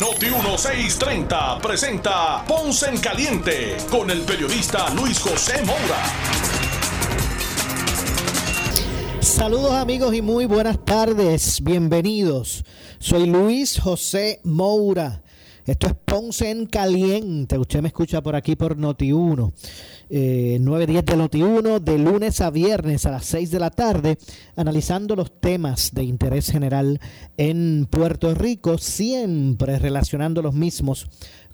Noti 1630 presenta Ponce en Caliente con el periodista Luis José Moura. Saludos amigos y muy buenas tardes, bienvenidos. Soy Luis José Moura. Esto es Ponce en Caliente. Usted me escucha por aquí por Noti1. Eh, 9.10 de Noti1, de lunes a viernes a las 6 de la tarde, analizando los temas de interés general en Puerto Rico, siempre relacionando los mismos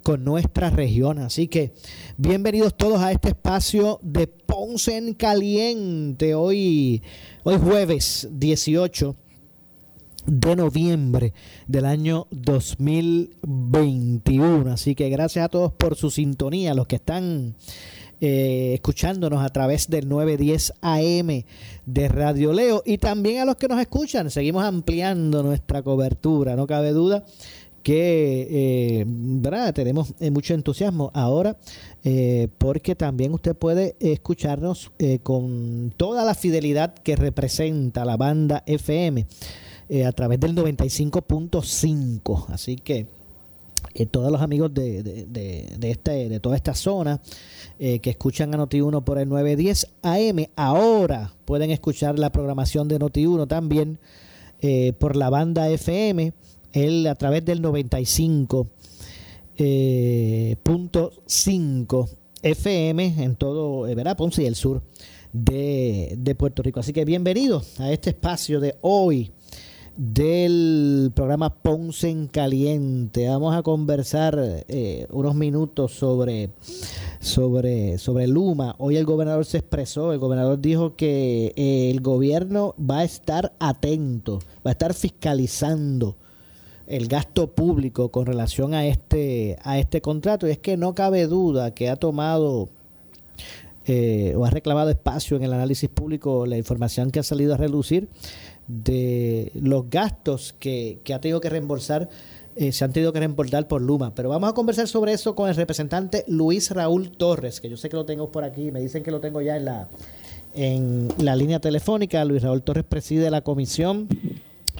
con nuestra región. Así que bienvenidos todos a este espacio de Ponce en Caliente. Hoy, hoy jueves 18 de noviembre del año 2021. Así que gracias a todos por su sintonía, los que están eh, escuchándonos a través del 910 AM de Radio Leo y también a los que nos escuchan. Seguimos ampliando nuestra cobertura, no cabe duda que eh, ¿verdad? tenemos eh, mucho entusiasmo ahora eh, porque también usted puede escucharnos eh, con toda la fidelidad que representa la banda FM eh, a través del 95.5 así que eh, todos los amigos de, de, de, este, de toda esta zona eh, que escuchan a Noti1 por el 910 AM, ahora pueden escuchar la programación de Noti1 también eh, por la banda FM, el, a través del 95.5 eh, FM en todo, ¿verdad? Ponce y el sur de, de Puerto Rico. Así que bienvenidos a este espacio de hoy del programa Ponce en Caliente. Vamos a conversar eh, unos minutos sobre, sobre, sobre Luma. Hoy el gobernador se expresó, el gobernador dijo que eh, el gobierno va a estar atento, va a estar fiscalizando el gasto público con relación a este, a este contrato. Y es que no cabe duda que ha tomado eh, o ha reclamado espacio en el análisis público la información que ha salido a relucir de los gastos que, que ha tenido que reembolsar, eh, se han tenido que reembolsar por Luma. Pero vamos a conversar sobre eso con el representante Luis Raúl Torres, que yo sé que lo tengo por aquí, me dicen que lo tengo ya en la, en la línea telefónica. Luis Raúl Torres preside la comisión.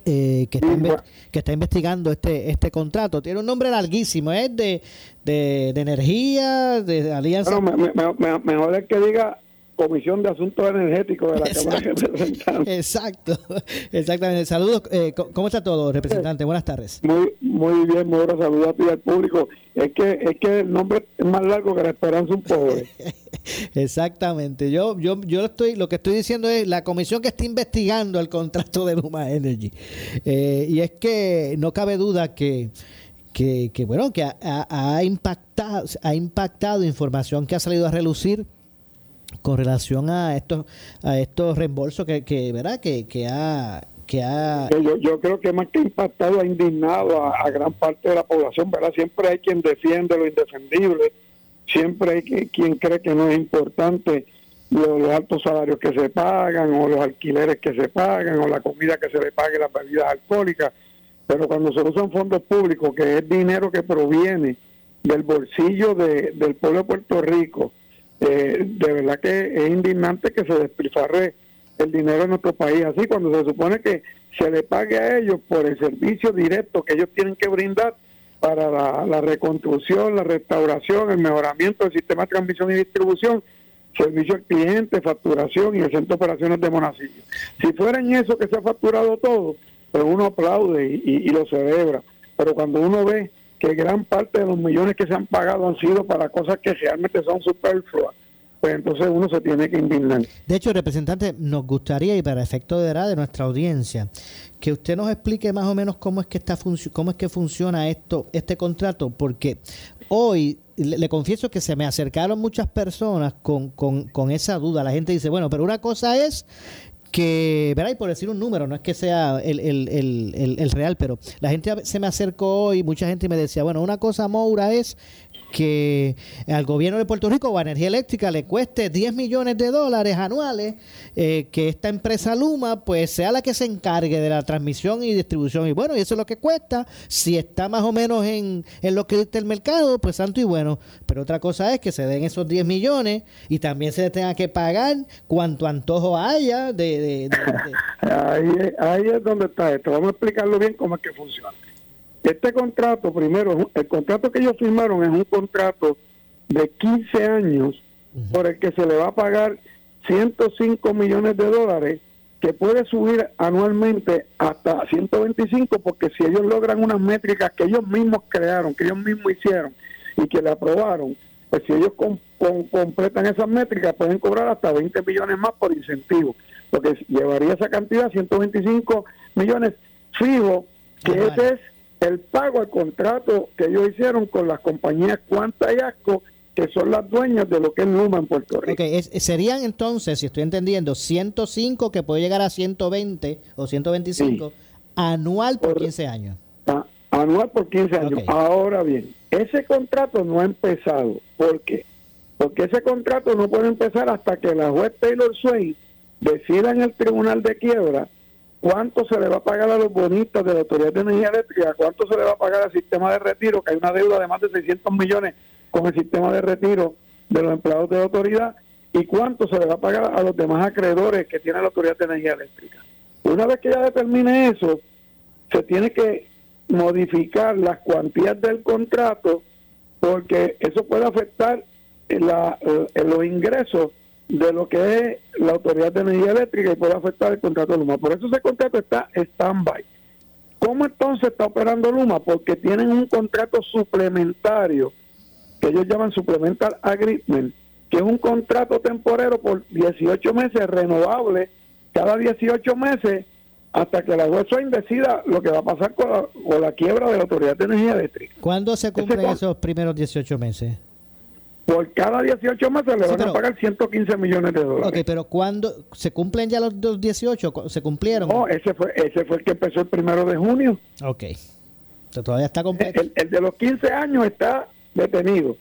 Eh, que, está que está investigando este este contrato. Tiene un nombre larguísimo, es de, de, de energía, de alianza. Bueno, me, me, me, mejor es que diga Comisión de Asuntos Energéticos de la Exacto. Cámara de Representantes. Exacto, exactamente. Saludos, eh, ¿cómo está todo, representante? Buenas tardes. Muy muy bien, Mora, saludos a ti al público. Es que es que el nombre es más largo que la esperanza un pobre. Exactamente. Yo yo yo estoy lo que estoy diciendo es la comisión que está investigando el contrato de Luma Energy. Eh, y es que no cabe duda que que, que bueno, que ha, ha, impactado ha impactado información que ha salido a relucir con relación a estos a estos reembolsos que, que verdad que, que ha que ha yo, yo creo que más que impactado ha indignado a, gran parte de la población verdad siempre hay quien defiende lo indefendible siempre hay que, quien cree que no es importante los, altos salarios que se pagan o los alquileres que se pagan o la comida que se le pague las bebidas alcohólicas pero cuando se usan fondos públicos que es dinero que proviene del bolsillo de, del pueblo de Puerto Rico eh, de verdad que es indignante que se despilfarre el dinero en nuestro país así cuando se supone que se le pague a ellos por el servicio directo que ellos tienen que brindar para la, reconstrucción, la restauración, el mejoramiento del sistema de transmisión y distribución, servicio al cliente, facturación y el centro de operaciones de Monacillo. Si fuera en eso que se ha facturado todo, pues uno aplaude y, y lo celebra. Pero cuando uno ve que gran parte de los millones que se han pagado han sido para cosas que realmente son superfluas, pues entonces uno se tiene que indignar. De hecho, representante, nos gustaría, y para efecto de, de nuestra audiencia, que usted nos explique más o menos cómo es que está cómo es que funciona esto, este contrato, porque hoy le, le, confieso que se me acercaron muchas personas con, con, con esa duda. La gente dice, bueno, pero una cosa es que, verá, y por decir un número, no es que sea el, el, el, el, real, pero la gente se me acercó y mucha gente me decía, bueno, una cosa, Moura, es que al gobierno de Puerto Rico o a Energía Eléctrica le cueste 10 millones de dólares anuales eh, que esta empresa Luma pues sea la que se encargue de la transmisión y distribución. Y bueno, y eso es lo que cuesta. Si está más o menos en, en lo que dice el mercado, pues santo y bueno. Pero otra cosa es que se den esos 10 millones y también se tenga que pagar cuanto antojo haya de... ahí, ahí es donde está esto. Vamos a explicarlo bien cómo es que funciona. Este contrato, primero, el contrato que ellos firmaron es un contrato de 15 años por el que se le va a pagar 105 millones de dólares que puede subir anualmente hasta 125 porque si ellos logran unas métricas que ellos mismos crearon, que ellos mismos hicieron y que le aprobaron, pues si ellos completan esas métricas pueden cobrar hasta 20 millones más por incentivo, porque llevaría esa cantidad 125 millones fijo, que ese es el pago al contrato que ellos hicieron con las compañías Cuanta y Asco que son las dueñas de lo que es Luma en Puerto Rico. Okay, serían entonces, si estoy entendiendo, 105 que puede llegar a 120 o 125 anual por, 15 años. anual por 15 años. Ahora bien, ese contrato no ha empezado. ¿Por qué? Porque ese contrato no puede empezar hasta que la juez Taylor Swain decida en el Tribunal de Quiebra cuánto se le va a pagar a los bonistas de la Autoridad de Energía Eléctrica, cuánto se le va a pagar al sistema de retiro, que hay una deuda de más de 600 millones con el sistema de retiro de los empleados de la autoridad y cuánto se le va a pagar a los demás acreedores que tiene la Autoridad de Energía Eléctrica. Una vez que ya determine eso, se tiene que modificar las cuantías del contrato porque eso puede afectar la, los ingresos de lo que es la Autoridad de Energía Eléctrica y puede afectar el contrato de Luma. Por eso ese contrato está stand-by. ¿Cómo entonces está operando Luma? Porque tienen un contrato suplementario que ellos llaman Supplemental Agreement, que es un contrato temporero por 18 meses renovable cada 18 meses hasta que la juez decida lo que va a pasar con la, quiebra de la Autoridad de Energía Eléctrica. ¿Cuándo se cumplen esos primeros 18 meses? Por cada 18 meses le van a pagar 115 millones de dólares. Ok, pero ¿cuándo se cumplen ya los, 18? ¿Se cumplieron? No, ese fue, ese fue el que empezó el primero de junio. Ok. todavía está completo. El, de los 15 años está detenido.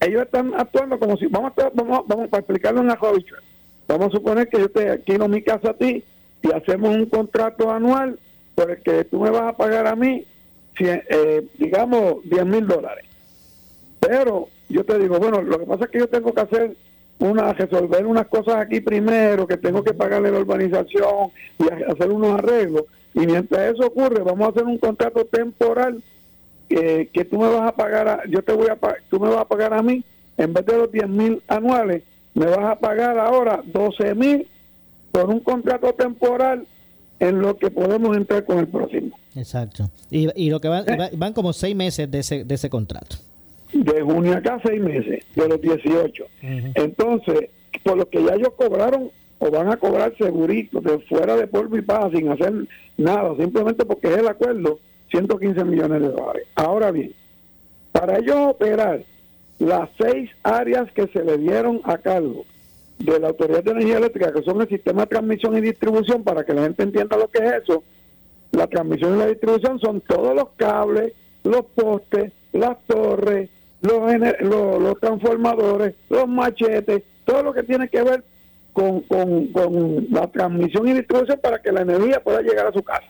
Ellos están actuando como si, vamos a, vamos, vamos para explicarlo en la jovichua. Vamos a suponer que yo te alquilo mi casa a ti y hacemos un contrato anual por el que tú me vas a pagar a mí, eh, digamos, 10 mil dólares. Pero yo te digo, bueno, lo que pasa es que yo tengo que hacer una resolver unas cosas aquí primero, que tengo que pagarle la urbanización y hacer unos arreglos. Y mientras eso ocurre, vamos a hacer un contrato temporal eh, que tú me vas a pagar, yo te voy a tú me vas a pagar a mí, en vez de los 10 mil anuales, me vas a pagar ahora 12 mil por un contrato temporal en lo que podemos entrar con el próximo. Exacto. Y, y lo que van, eh. van como seis meses de ese, de ese contrato de junio acá seis meses, de los 18. Entonces, por lo que ya ellos cobraron o van a cobrar seguritos de fuera de polvo y paz sin hacer nada, simplemente porque es el acuerdo, 115 millones de dólares. Ahora bien, para ellos operar las seis áreas que se le dieron a cargo de la Autoridad de Energía Eléctrica, que son el sistema de transmisión y distribución, para que la gente entienda lo que es eso, la transmisión y la distribución son todos los cables, los postes, las torres, los, los, transformadores, los machetes, todo lo que tiene que ver con, con, la transmisión y distribución para que la energía pueda llegar a su casa.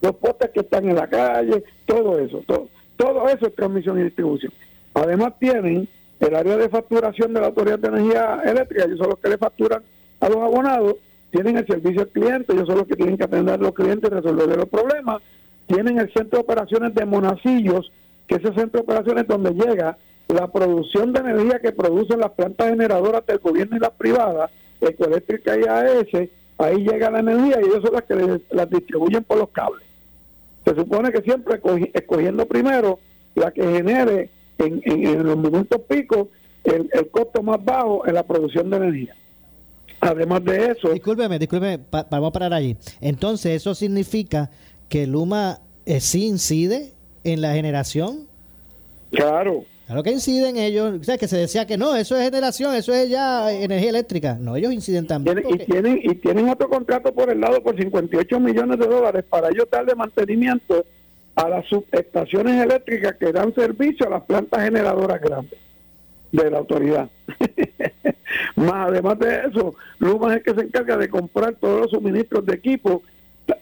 Los postes que están en la calle, todo eso, todo, todo eso es transmisión y distribución. Además tienen el área de facturación de la Autoridad de Energía Eléctrica, ellos son los que le facturan a los abonados, tienen el servicio al cliente, ellos son los que tienen que atender a los clientes y resolver los problemas, tienen el centro de operaciones de Monacillos, que ese centro de operaciones donde llega la producción de energía que producen las plantas generadoras del gobierno y las privadas, Ecoeléctrica y AES, ahí llega la energía y ellos son las que las distribuyen por los cables. Se supone que siempre escogiendo primero la que genere en, los momentos picos el, costo más bajo en la producción de energía. Además de eso... Discúlpeme, discúlpeme, vamos a parar allí. Entonces, ¿eso significa que Luma eh, sí incide en la generación. Claro. Claro que inciden ellos. O sea, que se decía que no, eso es generación, eso es ya energía eléctrica. No, ellos inciden también. Y, tienen, y tienen otro contrato por el lado por 58 millones de dólares para ellos darle mantenimiento a las subestaciones eléctricas que dan servicio a las plantas generadoras grandes de la autoridad. Más además de eso, Luma es el que se encarga de comprar todos los suministros de equipo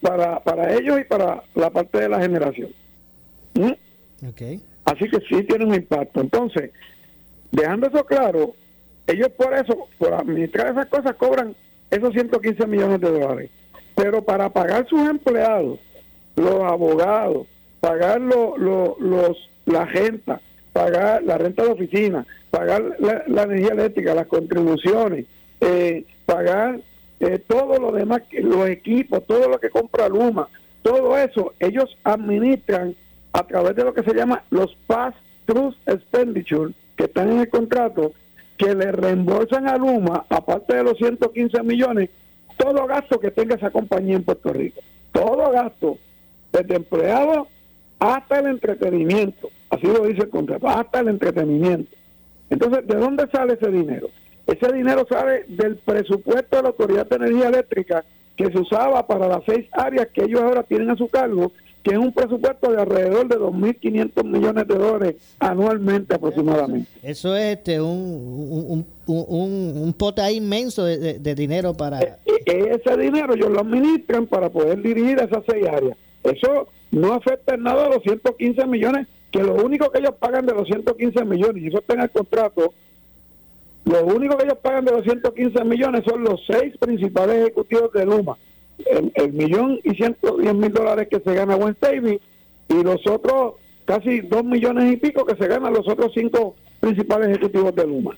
para, para ellos y para la parte de la generación. ¿Mm? Así que sí tiene un impacto. Entonces, dejando eso claro, ellos por eso, por administrar esas cosas, cobran esos 115 millones de dólares. Pero para pagar sus empleados, los abogados, pagar los, los, la gente, pagar la renta de oficina, pagar la, energía eléctrica, las contribuciones, eh, pagar eh, todo lo demás, los equipos, todo lo que compra Luma, todo eso ellos administran a través de lo que se llama los pass-through expenditure que están en el contrato, que le reembolsan a Luma, aparte de los 115 millones, todo gasto que tenga esa compañía en Puerto Rico. Todo gasto, desde empleados hasta el entretenimiento. Así lo dice el contrato, hasta el entretenimiento. Entonces, ¿de dónde sale ese dinero? Ese dinero sale del presupuesto de la Autoridad de Energía Eléctrica que se usaba para las seis áreas que ellos ahora tienen a su cargo, que es un presupuesto de alrededor de 2.500 millones de dólares anualmente aproximadamente. Eso es este, un, un, un, pote inmenso de, dinero para... E, e, ese dinero ellos lo administran para poder dirigir esas seis áreas. Eso no afecta en nada a los 115 millones, que lo único que ellos pagan de los 115 millones, y eso está en el contrato, lo único que ellos pagan de los 115 millones son los seis principales ejecutivos de Luma. El, millón y 110 mil dólares que se gana Wednesday y los otros casi dos millones y pico que se ganan los otros cinco principales ejecutivos de Luma.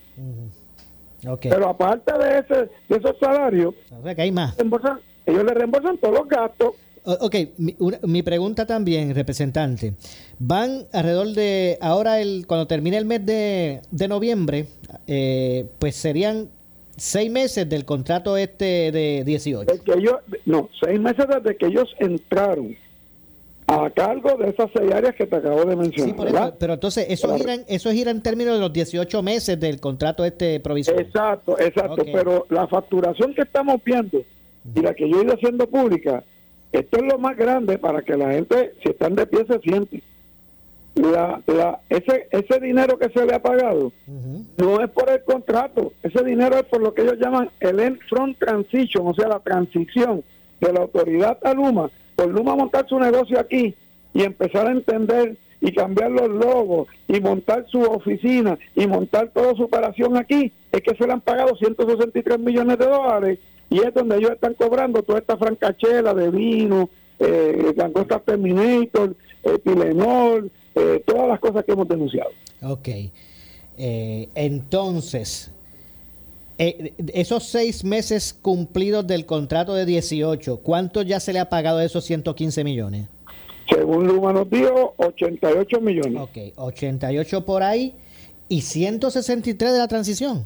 Pero aparte de, ese, de esos salarios, hay más. ellos le reembolsan todos los gastos Ok, mi, pregunta también, representante. Van alrededor de, ahora el cuando termine el mes de, noviembre, eh, pues serían seis meses del contrato este de 18. no, seis meses desde que ellos entraron a cargo de esas seis áreas que te acabo de mencionar. pero entonces eso gira, en, eso gira en términos de los 18 meses del contrato este provisional. Exacto, exacto, pero la facturación que estamos viendo y la que yo he ido haciendo pública esto es lo más grande para que la gente, si están de pie, se siente. La, la, ese, ese dinero que se le ha pagado no es por el contrato, ese dinero es por lo que ellos llaman el end front transition, o sea, la transición de la autoridad a Luma, por Luma montar su negocio aquí y empezar a entender y cambiar los logos y montar su oficina y montar toda su operación aquí, es que se le han pagado 163 millones de dólares y es donde ellos están cobrando toda esta francachela de vino, eh, langosta Terminator, Tilenol, eh, todas las cosas que hemos denunciado. Ok. Eh, entonces, esos seis meses cumplidos del contrato de 18, ¿cuánto ya se le ha pagado de esos 115 millones? Según Luma nos dijo, 88 millones. Ok, 88 por ahí y 163 de la transición.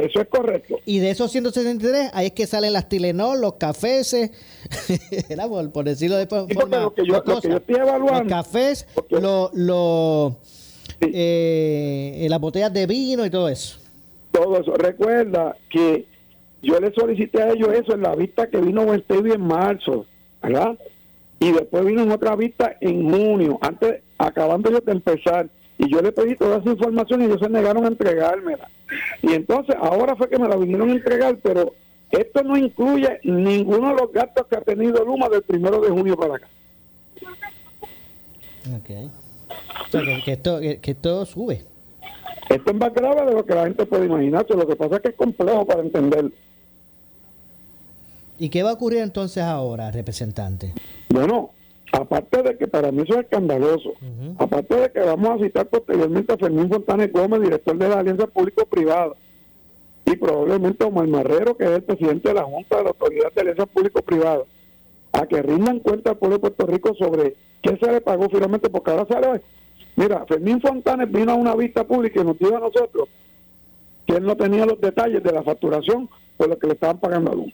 Eso es correcto. Y de esos 163, ahí es que salen las Tilenol, los cafés, era por, decirlo de forma. lo que, yo, estoy evaluando. Los cafés, lo, eh, las botellas de vino y todo eso. Todo eso. Recuerda que yo le solicité a ellos eso en la vista que vino Westevy en marzo, ¿verdad? Y después vino en otra vista en junio, antes, acabando yo de empezar. Y yo le pedí toda esa información y ellos se negaron a entregármela. Y entonces ahora fue que me la vinieron a entregar, pero esto no incluye ninguno de los gastos que ha tenido Luma del primero de junio para acá. Ok. O sea, que, esto, que, esto sube. Esto es más grave de lo que la gente puede imaginarse. Lo que pasa es que es complejo para entender. ¿Y qué va a ocurrir entonces ahora, representante? Bueno, aparte de que para mí eso es escandaloso, aparte de que vamos a citar posteriormente a Fermín Fontanes Gómez, director de la Alianza Público-Privada, y probablemente a Omar Marrero, que es el presidente de la Junta de la Autoridad de Alianza Público-Privada, a que rindan cuenta al pueblo de Puerto Rico sobre qué se le pagó finalmente, porque ahora sale, mira, Fermín Fontanes vino a una vista pública y nos dijo a nosotros que él no tenía los detalles de la facturación por lo que le estaban pagando a Luma.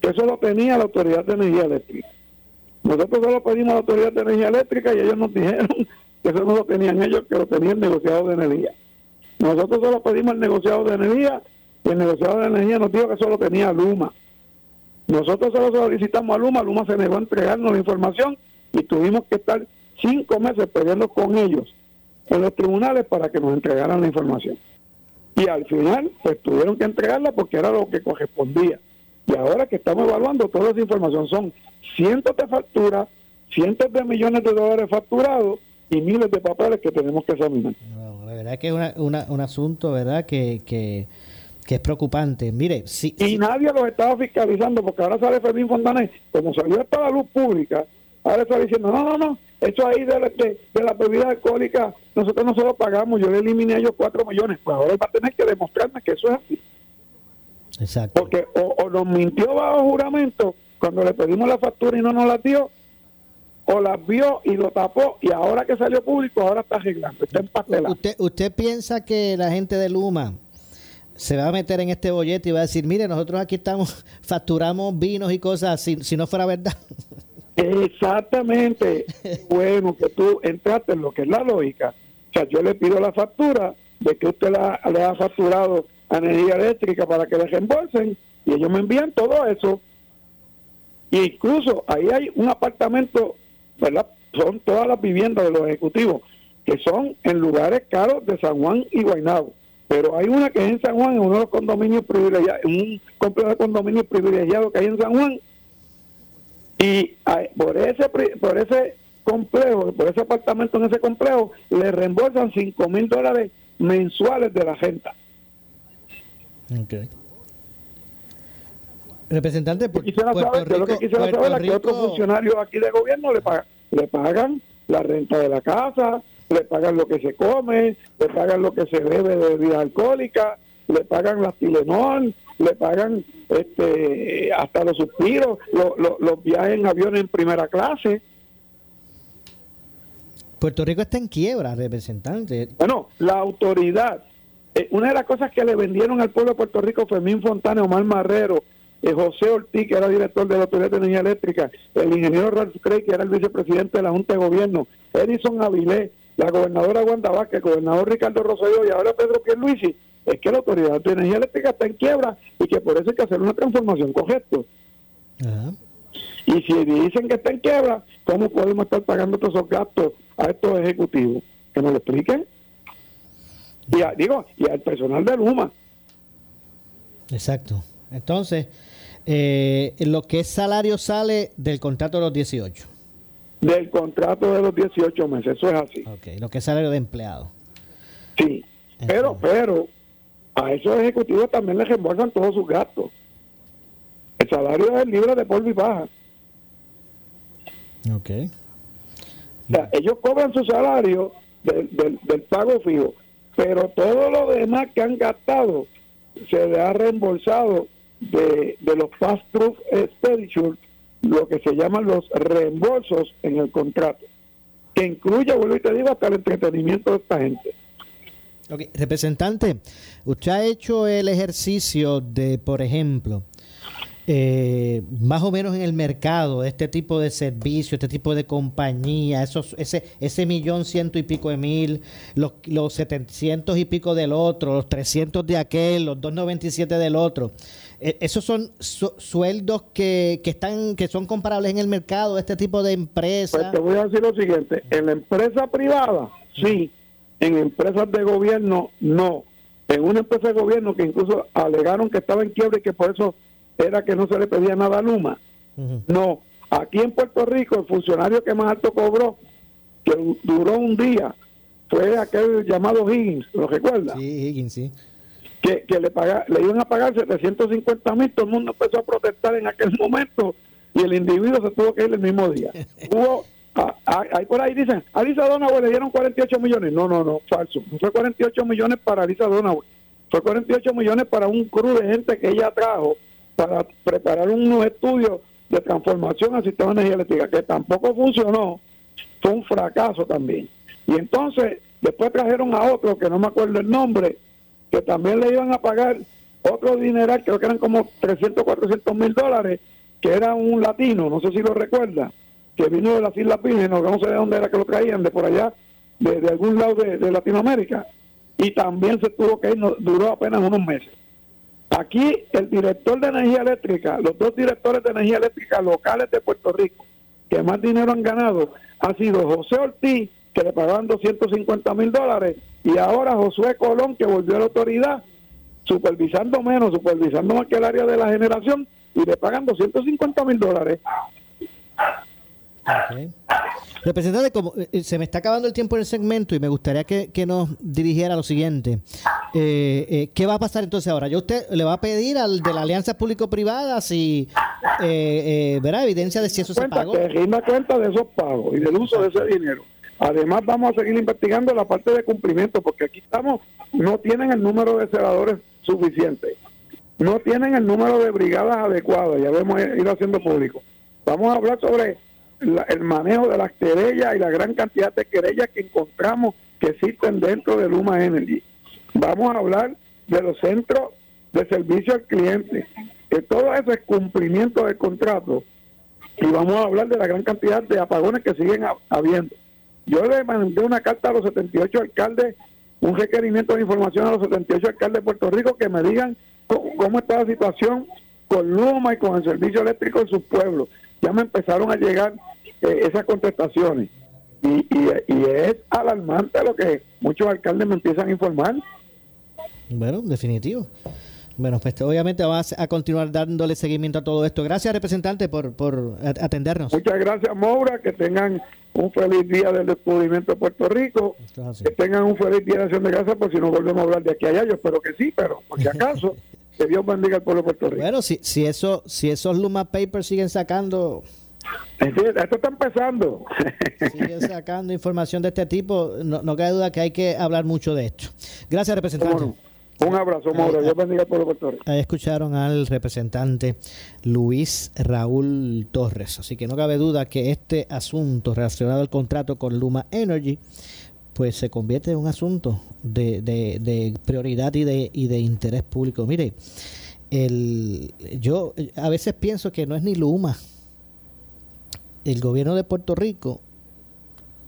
Que eso lo tenía la Autoridad de Energía Eléctrica nosotros solo pedimos a la Autoridad de Energía Eléctrica y ellos nos dijeron que eso no lo tenían ellos, que lo tenía el negociado de energía. Nosotros solo pedimos al negociado de energía y el negociado de energía nos dijo que solo tenía Luma. Nosotros solo solicitamos a Luma, Luma se negó a entregarnos la información y tuvimos que estar cinco meses peleando con ellos en los tribunales para que nos entregaran la información. Y al final, pues tuvieron que entregarla porque era lo que correspondía. Y ahora que estamos evaluando toda esa información, son cientos de facturas, cientos de millones de dólares facturados y miles de papeles que tenemos que examinar. la verdad que es un asunto, ¿verdad? Que, que, es preocupante. Mire, si, Y nadie los estaba fiscalizando porque ahora sale Fermín Fontanés, como salió hasta la luz pública, ahora está diciendo, no, no, no, eso ahí de, de, la bebida alcohólica, nosotros no se lo pagamos, yo le eliminé a ellos cuatro millones, pues ahora va a tener que demostrarme que eso es así. Exacto. Porque o, nos mintió bajo juramento cuando le pedimos la factura y no nos la dio, o las vio y lo tapó y ahora que salió público ahora está arreglando, está empastelado. ¿Usted, ¿Usted piensa que la gente de Luma se va a meter en este bollete y va a decir, mire, nosotros aquí estamos, facturamos vinos y cosas, si, si no fuera verdad? Exactamente. bueno, que tú entraste en lo que es la lógica. O sea, yo le pido la factura de que usted la, le ha facturado energía eléctrica para que le reembolsen y ellos me envían todo eso. E incluso ahí hay un apartamento, ¿verdad? Son todas las viviendas de los ejecutivos que son en lugares caros de San Juan y Guaynabo. Pero hay una que es en San Juan, en uno de los condominios privilegiados, un complejo de condominios privilegiados que hay en San Juan, y por ese por ese complejo, por ese apartamento en ese complejo, le reembolsan 5 mil dólares mensuales de la renta. Okay. Representante, por, quisiera saber, lo que quisiera saber es que otros funcionarios aquí de gobierno le pagan, le pagan la renta de la casa, le pagan lo que se come, le pagan lo que se bebe de bebida alcohólica, le pagan la Tilenol, le pagan este hasta los suspiros, los viajes en avión en primera clase. Puerto Rico está en quiebra, representante. Bueno, la autoridad, eh, una de las cosas que le vendieron al pueblo de Puerto Rico, Fermín Fontana, Omar Marrero, eh, José Ortiz, que era director de la Autoridad de Energía Eléctrica, el ingeniero Ralph Craig, que era el vicepresidente de la Junta de Gobierno, Edison Avilés, la gobernadora Wanda Vázquez, el gobernador Ricardo Rosselló y ahora Pedro Pierluisi, es que la Autoridad de Energía Eléctrica está en quiebra y que por eso hay que hacer una transformación correcta. Y si dicen que está en quiebra, ¿cómo podemos estar pagando todos esos gastos a estos ejecutivos? Que nos lo expliquen. Y digo, y al personal de Luma. Exacto. Entonces, eh, lo que es salario sale del contrato de los 18. Del contrato de los 18 meses, eso es así. Ok, lo que es salario de empleado. Sí, pero, pero, a esos ejecutivos también les reembolsan todos sus gastos. El salario es libre de polvo y baja. Ok. O sea, ellos cobran su salario del, del, pago fijo, pero todo lo demás que han gastado se le ha reembolsado de, de los fast proof expenditures, lo que se llaman los reembolsos en el contrato, que incluye, vuelvo y te digo, hasta el entretenimiento de esta gente. Representante, usted ha hecho el ejercicio de, por ejemplo, eh, más o menos en el mercado, este tipo de servicio, este tipo de compañía, esos, ese, ese millón ciento y pico de mil, los, los setecientos y pico del otro, los trescientos de aquel, los dos noventa y siete del otro. Eh, esos son sueldos que, que están que son comparables en el mercado este tipo de empresas. Pues te voy a decir lo siguiente, en la empresa privada, sí en empresas de gobierno, no. En una empresa de gobierno que incluso alegaron que estaba en quiebra y que por eso era que no se le pedía nada a Luma. No. Aquí en Puerto Rico, el funcionario que más alto cobró, que duró un día, fue aquel llamado Higgins, ¿lo recuerda? Sí, Higgins, sí. Que, que le, paga, le iban a pagar 750 mil, todo el mundo empezó a protestar en aquel momento y el individuo se tuvo que ir el mismo día. Hubo Ah, ah, ahí por ahí dicen, a Lisa Donaway le dieron 48 millones. No, no, no, falso. No fue 48 millones para Lisa Donaway. Fue 48 millones para un crew de gente que ella trajo para preparar unos estudios de transformación al sistema de energía eléctrica, que tampoco funcionó. Fue un fracaso también. Y entonces, después trajeron a otro, que no me acuerdo el nombre, que también le iban a pagar otro dineral, creo que eran como 300, 400 mil dólares, que era un latino, no sé si lo recuerda que vino de las Islas Vírgenes, no sé de dónde era que lo traían, de por allá, de, algún lado de, Latinoamérica, y también se tuvo que ir, duró apenas unos meses. Aquí el director de energía eléctrica, los dos directores de energía eléctrica locales de Puerto Rico, que más dinero han ganado ha sido José Ortiz, que le pagaban 250 mil dólares, y ahora Josué Colón, que volvió a la autoridad, supervisando menos, supervisando más que el área de la generación, y le pagan 250 mil dólares. Representante, como eh, se me está acabando el tiempo en el segmento y me gustaría que, nos dirigiera a lo siguiente. Eh, eh, ¿Qué va a pasar entonces ahora? ¿Ya usted le va a pedir al de la alianza público-privada si verá evidencia de si eso se pagó? Que rinda cuenta de esos pagos y del uso de ese dinero. Además, vamos a seguir investigando la parte de cumplimiento, porque aquí estamos, no tienen el número de celadores suficiente, no tienen el número de brigadas adecuadas, ya lo hemos ido haciendo público. Vamos a hablar sobre el manejo de las querellas y la gran cantidad de querellas que encontramos que existen dentro de Luma Energy. Vamos a hablar de los centros de servicio al cliente, que todo eso es cumplimiento del contrato. Y vamos a hablar de la gran cantidad de apagones que siguen habiendo. Yo le mandé una carta a los 78 alcaldes, un requerimiento de información a los 78 alcaldes de Puerto Rico que me digan cómo, está la situación con Luma y con el servicio eléctrico en sus pueblos. Ya me empezaron a llegar eh, esas contestaciones. Y, y, es alarmante lo que muchos alcaldes me empiezan a informar. Bueno, definitivo. Bueno, pues obviamente vamos a continuar dándole seguimiento a todo esto. Gracias, representante, por, por atendernos. Muchas gracias, Maura. Que tengan un feliz día del descubrimiento de Puerto Rico. Que tengan un feliz día de acción de gracias por si no volvemos a hablar de aquí a allá. Yo espero que sí, pero por si acaso, que Dios bendiga al pueblo de Puerto Rico. Bueno, si, si, eso, si esos Luma Papers siguen sacando... Esto está empezando. Siguen sacando información de este tipo. No, no cabe duda que hay que hablar mucho de esto. Gracias, representante. Un abrazo, Mauro. Dios bendiga por Puerto Rico. Ahí escucharon al representante Luis Raúl Torres. Así que no cabe duda que este asunto relacionado al contrato con Luma Energy pues se convierte en un asunto de, prioridad y de, y de interés público. Mire, el, yo a veces pienso que no es ni Luma. El gobierno de Puerto Rico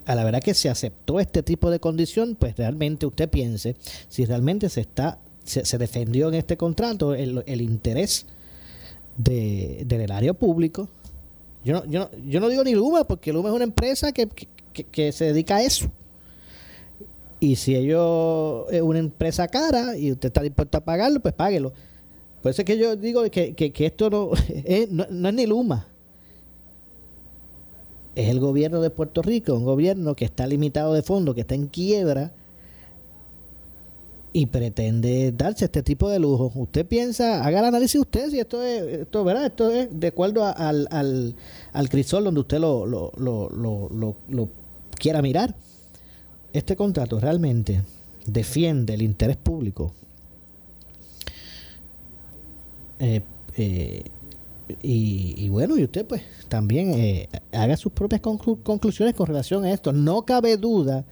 a la verdad que se aceptó este tipo de condición, pues realmente usted piense si realmente se está se, defendió en este contrato el, interés de, del erario público. Yo no, yo, no, yo no digo ni Luma, porque Luma es una empresa que, se dedica a eso. Y si ellos es una empresa cara y usted está dispuesto a pagarlo, pues páguelo. Por eso es que yo digo que, que, esto no no es ni Luma es el gobierno de Puerto Rico, un gobierno que está limitado de fondo, que está en quiebra y pretende darse este tipo de lujo. Usted piensa, haga el análisis usted si esto es, esto, ¿verdad? Esto es de acuerdo al, al, al crisol donde usted lo, lo, lo, lo, lo quiera mirar. Este contrato realmente defiende el interés público. Eh, eh, y, bueno, y usted pues también eh, haga sus propias conclusiones con relación a esto. No cabe duda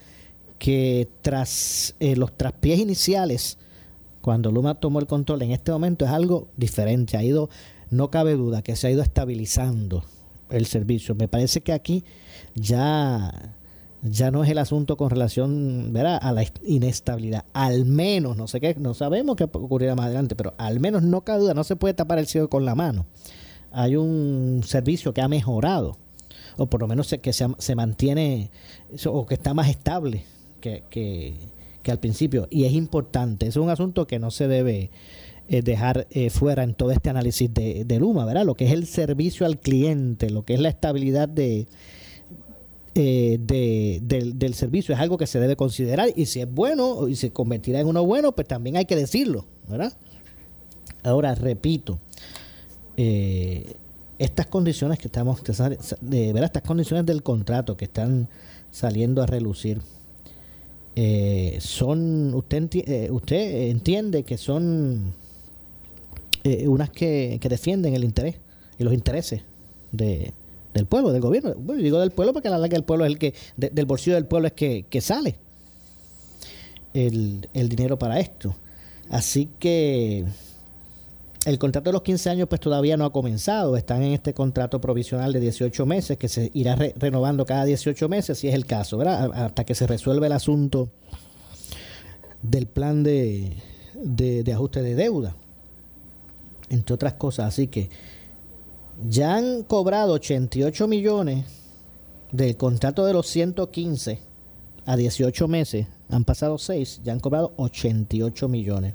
que tras los traspiés iniciales, cuando Luma tomó el control, en este momento es algo diferente. Ha ido, no cabe duda que se ha ido estabilizando el servicio. Me parece que aquí ya ya no es el asunto con relación a la inestabilidad. Al menos, no sé qué, no sabemos qué ocurrirá más adelante, pero al menos no cabe duda, no se puede tapar el cielo con la mano hay un servicio que ha mejorado, o por lo menos que se, mantiene, o que está más estable que, que, al principio. Y es importante, es un asunto que no se debe eh, dejar eh, fuera en todo este análisis de, de, Luma, ¿verdad? Lo que es el servicio al cliente, lo que es la estabilidad de, eh, de, del, servicio, es algo que se debe considerar. Y si es bueno y se convertirá en uno bueno, pues también hay que decirlo, ¿verdad? Ahora, repito, eh, estas condiciones que estamos, de ver estas condiciones del contrato que están saliendo a relucir, eh, son, usted, eh, usted entiende que son eh, unas que, que, defienden el interés y los intereses de, del pueblo, del gobierno. Bueno, digo del pueblo porque la verdad que el pueblo es el que, del bolsillo del pueblo es que, que sale el, el dinero para esto. Así que el contrato de los 15 años pues todavía no ha comenzado, están en este contrato provisional de 18 meses que se irá renovando cada 18 meses si es el caso, ¿verdad? Hasta que se resuelva el asunto del plan de, de, ajuste de deuda, entre otras cosas. Así que ya han cobrado 88 millones del contrato de los 115 a 18 meses, han pasado 6, ya han cobrado 88 millones.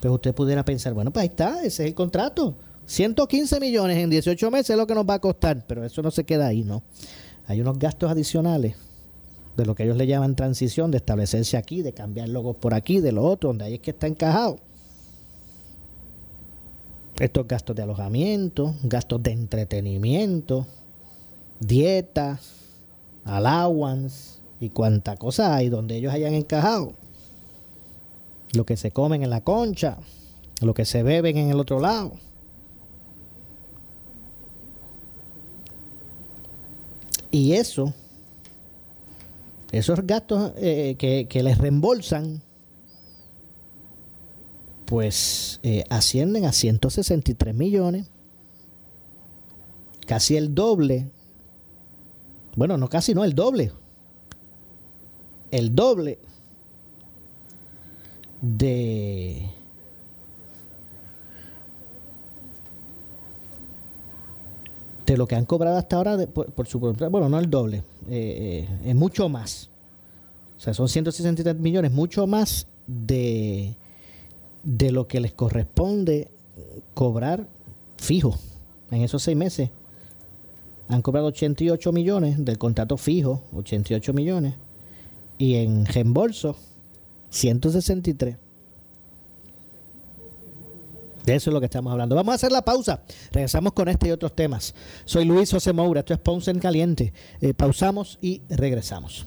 Pues usted pudiera pensar, bueno, pues ahí está, ese es el contrato. 115 millones en 18 meses es lo que nos va a costar, pero eso no se queda ahí, ¿no? Hay unos gastos adicionales de lo que ellos le llaman transición, de establecerse aquí, de cambiar logos por aquí, de lo otro, donde ahí es que está encajado. Estos gastos de alojamiento, gastos de entretenimiento, dieta, allowance y cuánta cosa hay donde ellos hayan encajado. Lo que se comen en la concha, lo que se beben en el otro lado. Y eso, esos gastos eh, que, les reembolsan, pues eh, ascienden a 163 millones, casi el doble, bueno, no casi, no, el doble, el doble de de lo que han cobrado hasta ahora por, su bueno no el doble eh, eh, es mucho más. O sea son 163 millones mucho más de de lo que les corresponde cobrar fijo en esos seis meses han cobrado 88 millones del contrato fijo 88 millones y en reembolso 163 de eso es lo que estamos hablando. Vamos a hacer la pausa. Regresamos con este y otros temas. Soy Luis José Moura. Esto es Ponce en Caliente. Eh, pausamos y regresamos.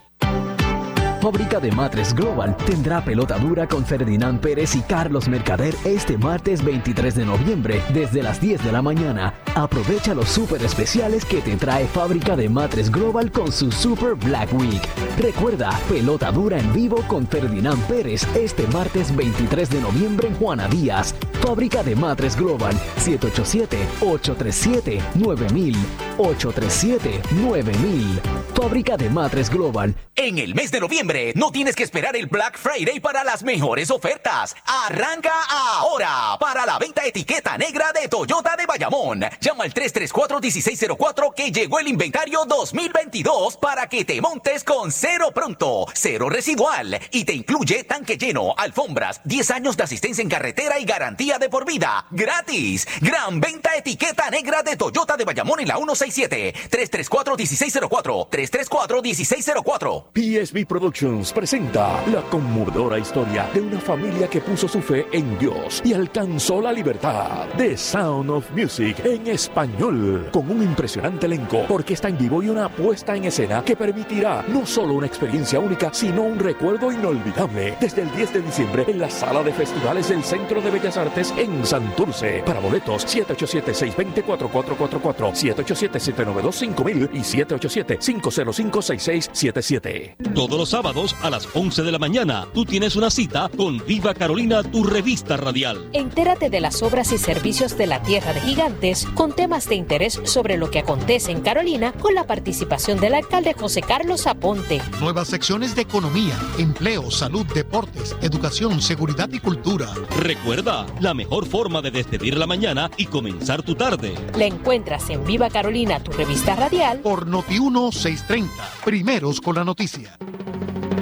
Fábrica de Matres Global tendrá pelota dura con Ferdinand Pérez y Carlos Mercader este martes 23 de noviembre desde las 10 de la mañana. Aprovecha los super especiales que te trae Fábrica de Matres Global con su Super Black Week. Recuerda, pelota dura en vivo con Ferdinand Pérez este martes 23 de noviembre en Juana Díaz. Fábrica de Matres Global 787-837-9000. 837-9000. Fábrica de Matres Global. En el mes de noviembre no tienes que esperar el Black Friday para las mejores ofertas. Arranca ahora para la venta etiqueta negra de Toyota de Bayamón. Llama al 334-1604 que llegó el inventario 2022 para que te montes con cero pronto, cero residual y te incluye tanque lleno, alfombras, 10 años de asistencia en carretera y garantía de por vida. Gratis. Gran venta etiqueta negra de Toyota de Bayamón en la 167. 334-1604. 334-1604. PSB Productions presenta la conmovedora historia de una familia que puso su fe en Dios y alcanzó la libertad. The Sound of Music en español, con un impresionante elenco, orquesta en vivo y una puesta en escena que permitirá no solo una experiencia única, sino un recuerdo inolvidable. Desde el 10 de diciembre en la sala de festivales del Centro de Bellas Artes en Santurce. Para boletos, 787-620-4444, 787-792-5000 y 787-505-6677. Todos los sábados a las 11 de la mañana. Tú tienes una cita con Viva Carolina, tu revista radial. Entérate de las obras y servicios de la Tierra de Gigantes con temas de interés sobre lo que acontece en Carolina con la participación del alcalde José Carlos Aponte. Nuevas secciones de economía, empleo, salud, deportes, educación, seguridad y cultura. Recuerda, la mejor forma de despedir la mañana y comenzar tu tarde. La encuentras en Viva Carolina, tu revista radial. Por Noti 1630. Primeros con la noticia.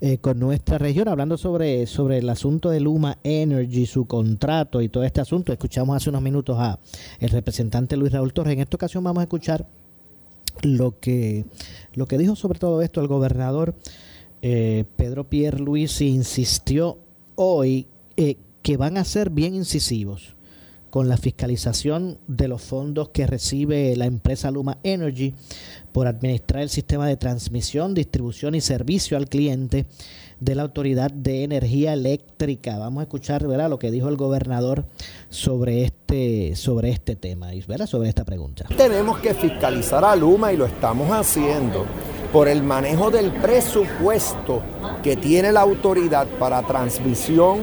eh, con nuestra región, hablando sobre, sobre el asunto de Luma Energy, su contrato y todo este asunto. Escuchamos hace unos minutos a el representante Luis Raúl Torres. En esta ocasión vamos a escuchar lo que, lo que dijo sobre todo esto el gobernador eh, Pedro Pierre Luis insistió hoy eh, que van a ser bien incisivos con la fiscalización de los fondos que recibe la empresa Luma Energy por administrar el sistema de transmisión, distribución y servicio al cliente de la Autoridad de Energía Eléctrica. Vamos a escuchar ¿verdad? lo que dijo el gobernador sobre este, sobre este tema, ¿verdad? sobre esta pregunta. Tenemos que fiscalizar a Luma y lo estamos haciendo por el manejo del presupuesto que tiene la autoridad para transmisión,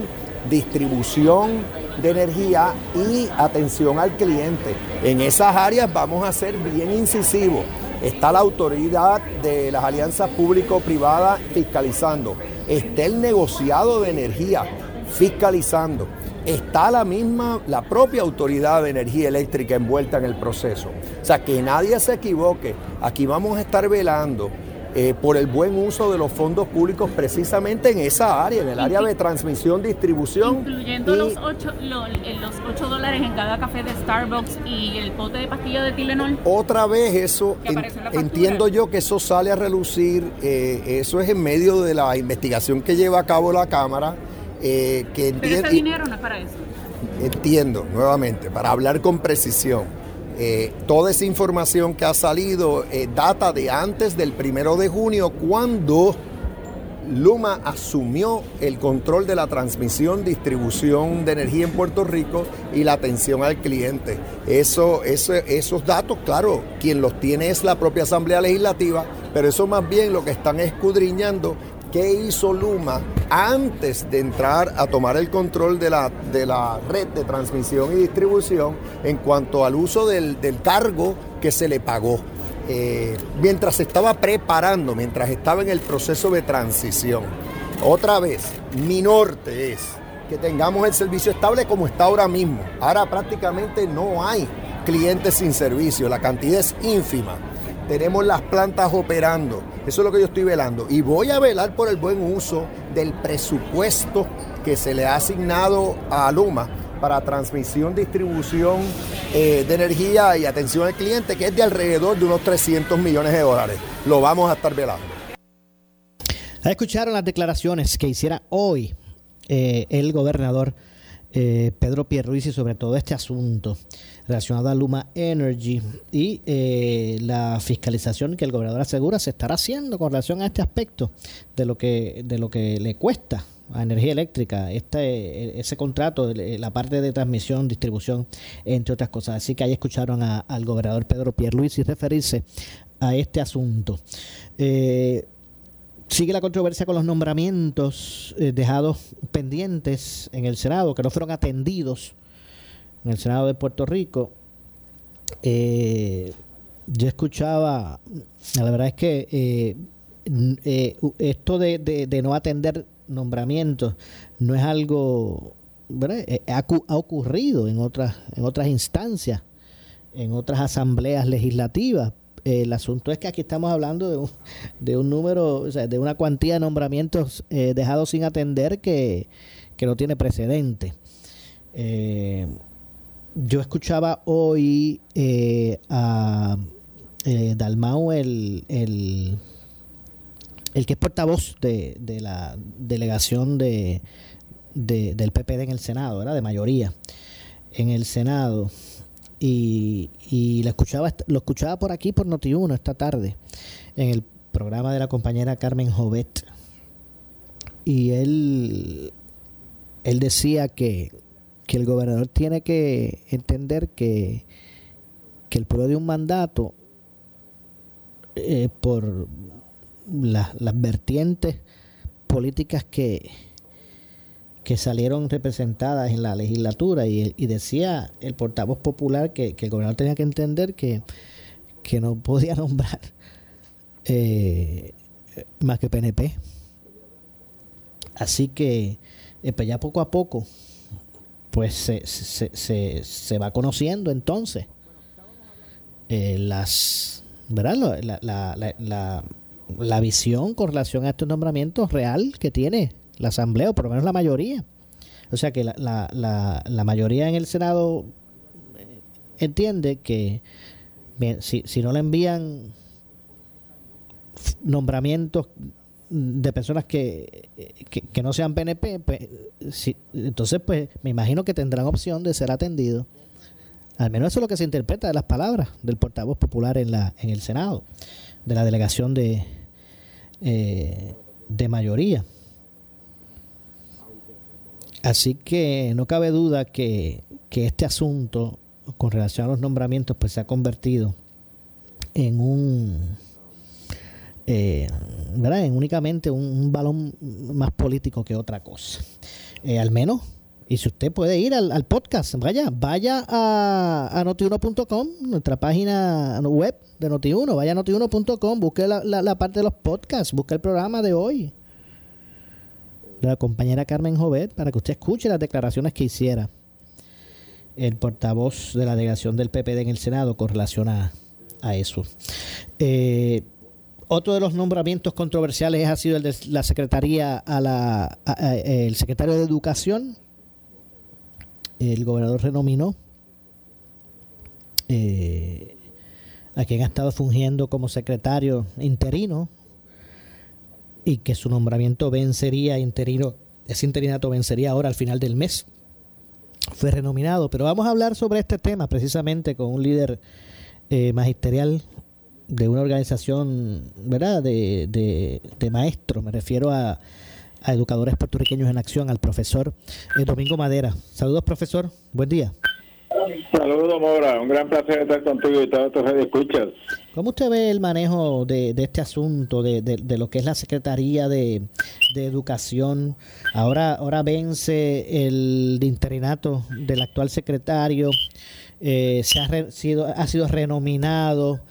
distribución de energía y atención al cliente. En esas áreas vamos a ser bien incisivos. Está la autoridad de las alianzas público-privadas fiscalizando. Está el negociado de energía fiscalizando. Está la misma, la propia autoridad de energía eléctrica envuelta en el proceso. O sea, que nadie se equivoque. Aquí vamos a estar velando eh, por el buen uso de los fondos públicos precisamente en esa área, en el área de transmisión, distribución. Incluyendo los, 8, los 8 dólares en cada café de Starbucks y el pote de pastillas de Tylenol. Otra vez eso, entiendo yo que eso sale a relucir, eh, eso es en medio de la investigación que lleva a cabo la Cámara. Eh, que Pero ese dinero no es para eso. Entiendo, nuevamente, para hablar con precisión. Eh, toda esa información que ha salido eh, data de antes del primero de junio, cuando Luma asumió el control de la transmisión, distribución de energía en Puerto Rico y la atención al cliente. Eso, esos datos, claro, quien los tiene es la propia Asamblea Legislativa, pero eso más bien lo que están escudriñando qué hizo Luma antes de entrar a tomar el control de la, de la red de transmisión y distribución en cuanto al uso del, cargo que se le pagó. Eh, mientras se estaba preparando, mientras estaba en el proceso de transición. Otra vez, mi norte es que tengamos el servicio estable como está ahora mismo. Ahora prácticamente no hay clientes sin servicio, la cantidad es ínfima tenemos las plantas operando. Eso es lo que yo estoy velando. Y voy a velar por el buen uso del presupuesto que se le ha asignado a Luma para transmisión, distribución eh, de energía y atención al cliente, que es de alrededor de unos 300 millones de dólares. Lo vamos a estar velando. Escucharon las declaraciones que hiciera hoy eh, el gobernador eh, Pedro Pierruisi sobre todo este asunto relacionado a Luma Energy y eh, la fiscalización que el gobernador asegura se estará haciendo con relación a este aspecto de lo que de lo que le cuesta a energía eléctrica este ese contrato la parte de transmisión distribución entre otras cosas. Así que ahí escucharon al gobernador Pedro Pierluisi referirse a este asunto. Eh, Sigue la controversia con los nombramientos eh, dejados pendientes en el Senado, que no fueron atendidos en el Senado de Puerto Rico. Eh, yo escuchaba, la verdad es que eh, esto de, no atender nombramientos no es algo, Ha, ha ocurrido en otras, en otras instancias, en otras asambleas legislativas. El asunto es que aquí estamos hablando de un, de un número, o sea, de una cuantía de nombramientos eh, dejados sin atender que, que no tiene precedente. Eh, yo escuchaba hoy eh, a eh, Dalmau, el, el, el que es portavoz de, de la delegación de, de- del PPD en el Senado, ¿verdad? De mayoría en el Senado. Y, y lo, escuchaba, lo escuchaba por aquí, por Noti1, esta tarde, en el programa de la compañera Carmen Jovet. Y él, él decía que, que el gobernador tiene que entender que, que el pueblo de un mandato, eh, por la- las vertientes políticas que, que salieron representadas en la legislatura y, decía el portavoz popular que, el gobernador tenía que entender que, que no podía nombrar eh, más que PNP. Así que eh, pues ya poco a poco pues se, se, se, se va conociendo entonces eh, las ¿verdad? La, la, la, la visión con relación a estos nombramientos real que tiene la asamblea o por lo menos la mayoría o sea que la, la, la, mayoría en el senado eh, entiende que bien, si, si no le envían nombramientos de personas que, que, que no sean PNP, pues, si- entonces pues me imagino que tendrán opción de ser atendidos. Al menos eso es lo que se interpreta de las palabras del portavoz popular en la en el Senado, de la delegación de, eh, de mayoría. Así que no cabe duda que, que este asunto con relación a los nombramientos pues se ha convertido en un eh, ¿verdad? en únicamente un, balón más político que otra cosa. Eh, al menos, y si usted puede ir al, al podcast, vaya, vaya a, a notiuno.com, nuestra página web de Notiuno, vaya a notiuno.com, busque la, la, la parte de los podcasts, busque el programa de hoy la compañera Carmen Jovet para que usted escuche las declaraciones que hiciera el portavoz de la delegación del PPD en el Senado con relación a, eso. Eh, otro de los nombramientos controversiales ha sido el de la secretaría a la el secretario de Educación. El gobernador renominó eh, a quien ha estado fungiendo como secretario interino y que su nombramiento vencería interino ese interinato vencería ahora al final del mes. Fue renominado pero vamos a hablar sobre este tema precisamente con un líder eh, magisterial de una organización verdad de, de, de maestros me refiero a, a educadores puertorriqueños en acción al profesor eh, Domingo Madera. Saludos profesor. Buen día Saludos, Mora. Un gran placer estar contigo y todos tus escuchas. ¿Cómo usted ve el manejo de, este asunto, de, lo que es la Secretaría de, de Educación? Ahora, ahora vence el interinato del actual secretario, eh, se ha, re- sido, ha sido renominado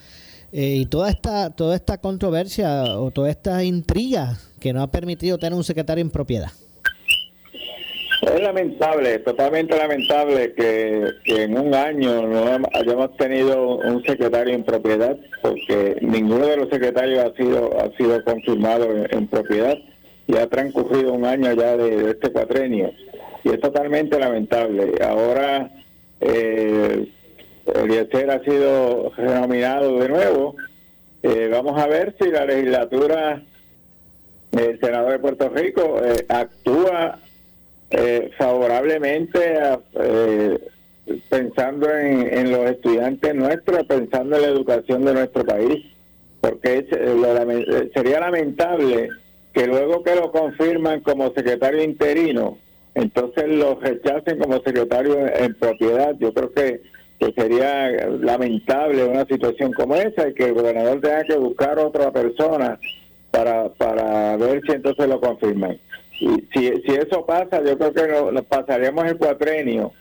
eh, y toda esta, toda esta controversia o toda esta intriga que no ha permitido tener un secretario en propiedad. Es lamentable, totalmente lamentable que, en un año no hayamos tenido un secretario en propiedad, porque ninguno de los secretarios ha sido ha sido confirmado en, propiedad y ha transcurrido un año ya de, de este cuatrenio y es totalmente lamentable. Ahora eh, Eliezer ha sido renominado de nuevo. Eh, vamos a ver si la legislatura, el senador de Puerto Rico, eh, actúa eh, favorablemente a, eh, pensando en, en los estudiantes nuestros, pensando en la educación de nuestro país, porque eh, eh, sería lamentable que luego que lo confirman como secretario interino, entonces lo rechacen como secretario en, en propiedad. Yo creo que, que sería lamentable una situación como esa y que el gobernador tenga que buscar otra persona para, para ver si entonces lo confirman. Si, si eso pasa, yo creo que no- nos pasaríamos el cuatrenio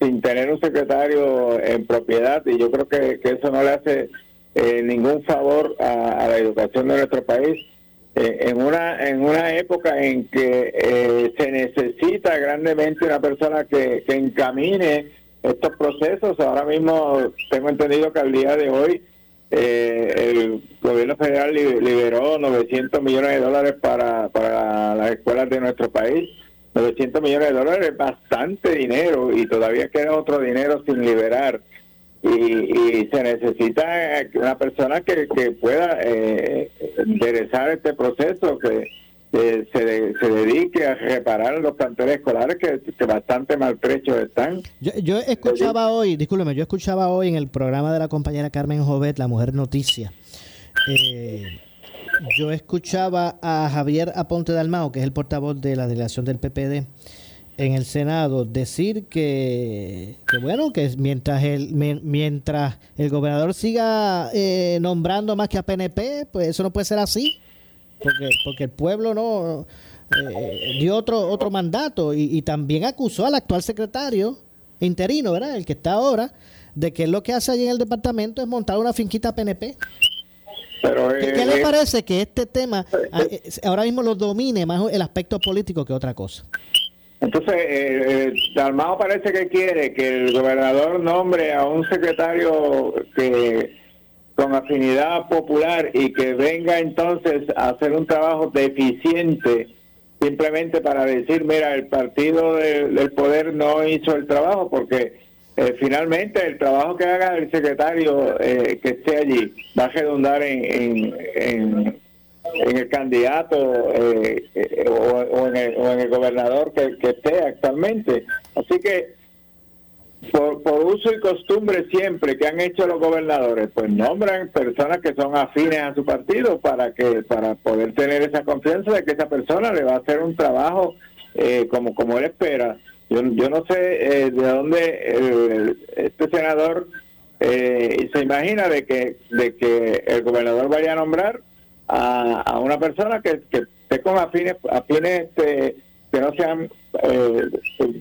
sin tener un secretario en propiedad y yo creo que, que eso no le hace eh, ningún favor a, a la educación de nuestro país eh, en una en una época en que eh, se necesita grandemente una persona que, que encamine estos procesos. Ahora mismo tengo entendido que al día de hoy eh, el gobierno federal li- liberó 900 millones de dólares para, para las escuelas de nuestro país. 900 millones de dólares es bastante dinero y todavía queda otro dinero sin liberar. Y, y se necesita eh, una persona que, que pueda eh, enderezar este proceso, que, que se, de- se dedique a reparar los planteles escolares que, que bastante maltrechos están. Yo, yo escuchaba hoy, discúlpeme, yo escuchaba hoy en el programa de la compañera Carmen Jovet, La Mujer Noticia. eh, yo escuchaba a Javier Aponte Dalmao, que es el portavoz de la delegación del PPD en el Senado, decir que, que bueno, que mientras el, mien- mientras el gobernador siga eh, nombrando más que a PNP, pues eso no puede ser así, porque, porque el pueblo no eh, dio otro, otro mandato y, y también acusó al actual secretario interino, ¿verdad? El que está ahora, de que lo que hace allí en el departamento es montar una finquita PNP. Pero, ¿Qué, eh, qué le eh, parece que este tema ah, eh, ahora mismo lo domine más el aspecto político que otra cosa? Entonces, eh, eh, Dalmao parece que quiere que el gobernador nombre a un secretario que con afinidad popular y que venga entonces a hacer un trabajo deficiente simplemente para decir, mira, el partido del, poder no hizo el trabajo porque eh, finalmente el trabajo que haga el secretario eh, que esté allí va a redundar en, en, en- el candidato eh, eh, o, en el, gobernador que esté actualmente. Así que por, por uso y costumbre siempre que han hecho los gobernadores, pues nombran personas que son afines a su partido para que para poder tener esa confianza de que esa persona le va a hacer un trabajo eh, como como él espera. Yo, yo no sé eh, de dónde eh, este senador eh, se imagina de que de que el gobernador vaya a nombrar a, a una persona que, que esté con afines afines este, que no sean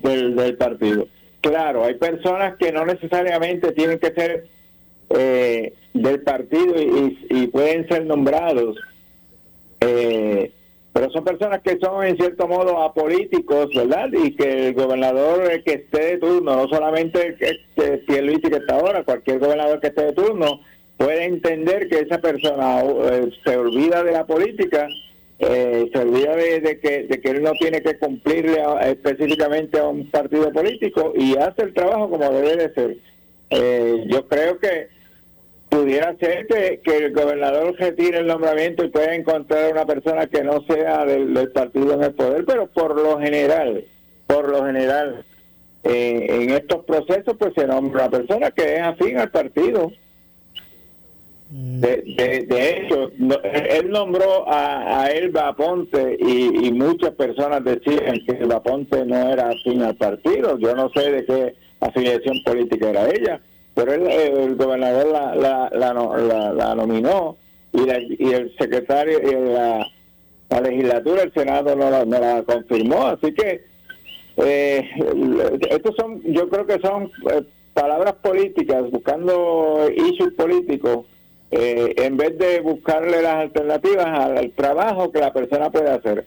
del, del partido. Claro, hay personas que no necesariamente tienen que ser eh, del partido y, y- pueden ser nombrados, eh, pero son personas que son en cierto modo apolíticos, ¿verdad? Y que el gobernador eh, que esté de turno, no solamente este Pierluisi que está ahora, cualquier gobernador que esté de turno, puede entender que esa persona eh, se olvida de la política, eh, se olvida de, que, de que él no tiene que cumplirle a- específicamente a un partido político y hace el trabajo como debe de ser. Eh, yo creo que pudiera ser que, el gobernador retire el nombramiento y pueda encontrar una persona que no sea del, del partido en el poder, pero por lo general, por lo general, eh, en estos procesos pues se nombra una persona que es afín al partido. De, de, de hecho, él nombró a, a Elba Ponte y, muchas personas decían que Elba Ponte no era afín al partido. Yo no sé de qué afiliación política era ella, pero él, el gobernador la, la, la- la nominó y, la- y el secretario y la, la legislatura, el Senado no la, no la confirmó. Así que eh, estos son, yo creo que son eh, palabras políticas, buscando issues políticos, eh, en vez de buscarle las alternativas al, trabajo que la persona puede hacer.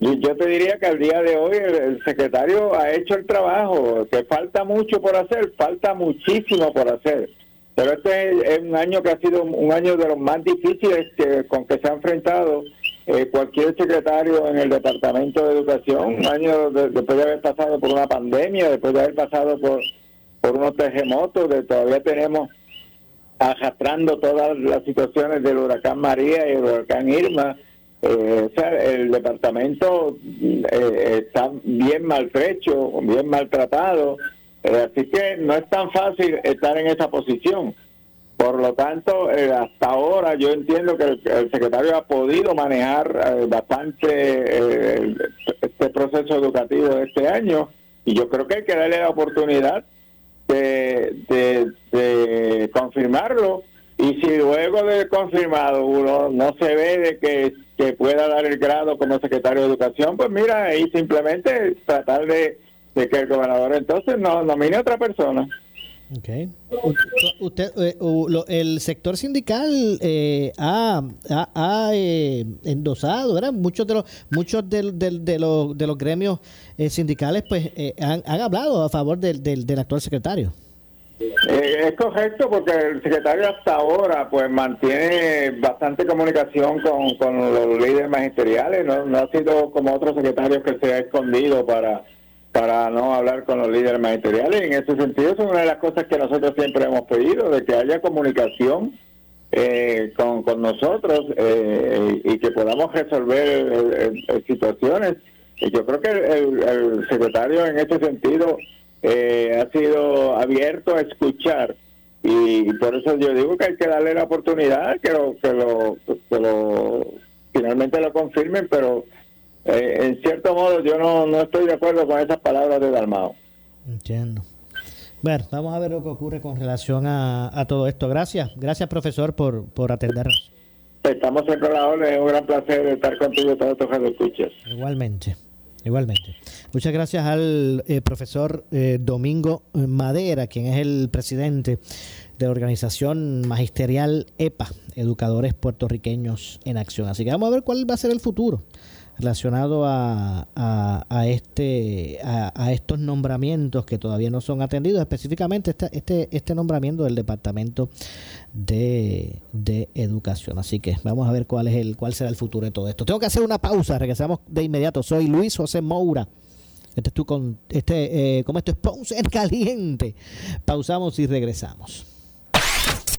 Yo te diría que al día de hoy el, secretario ha hecho el trabajo, que falta mucho por hacer, falta muchísimo por hacer. Pero este es, un año que ha sido un año de los más difíciles que, con que se ha enfrentado eh, cualquier secretario en el Departamento de Educación, un año de- después de haber pasado por una pandemia, después de haber pasado por, por unos terremotos, de todavía tenemos arrastrando todas las situaciones del huracán María y el huracán Irma. Eh, el departamento eh, está bien maltrecho, bien maltratado, eh, así que no es tan fácil estar en esa posición. Por lo tanto, hasta ahora yo entiendo que el, el secretario ha podido manejar bastante este proceso educativo de este año y yo creo que hay que darle la oportunidad de, de, de confirmarlo y si luego de confirmado uno no se ve de que, que pueda dar el grado como secretario de educación, pues mira, ahí simplemente tratar de, de que el gobernador entonces no nomine a otra persona. Okay. Usted, eh, el sector sindical eh, ha, ha, eh, endosado, ¿verdad? Muchos de los muchos de, los, de los gremios sindicales pues han, han, hablado a favor del, del, del actual secretario. es correcto porque el secretario hasta ahora pues mantiene bastante comunicación con, con los líderes magisteriales, no, no ha sido como otros secretarios que se ha escondido para para no hablar con los líderes magisteriales. En ese sentido, es una de las cosas que nosotros siempre hemos pedido, de que haya comunicación eh, con, nosotros eh, y que podamos resolver eh, situaciones. Y yo creo que el, secretario en ese sentido ha sido abierto a escuchar y por eso yo digo que hay que darle la oportunidad que lo que lo, que lo finalmente lo confirmen, pero eh, en cierto modo yo no, no estoy de acuerdo con esas palabras de Dalmao. Entiendo. Bueno, vamos a ver lo que ocurre con relación a, todo esto. Gracias, gracias profesor por, por atendernos. Estamos a la orden, es un gran placer estar contigo todos estos escuchas. Igualmente, igualmente. Muchas gracias al eh, profesor eh, Domingo Madera, quien es el presidente de la organización magisterial EPA, Educadores Puertorriqueños en Acción. Así que vamos a ver cuál va a ser el futuro relacionado a, a, este a, estos nombramientos que todavía no son atendidos específicamente este este, este nombramiento del departamento de, de, educación. Así que vamos a ver cuál es el cuál será el futuro de todo esto. Tengo que hacer una pausa regresamos de inmediato. Soy Luis José Moura. Este es tu con este eh, como esto es Ponce en caliente. Pausamos y regresamos